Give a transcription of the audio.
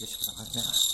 よしこさん関係ない。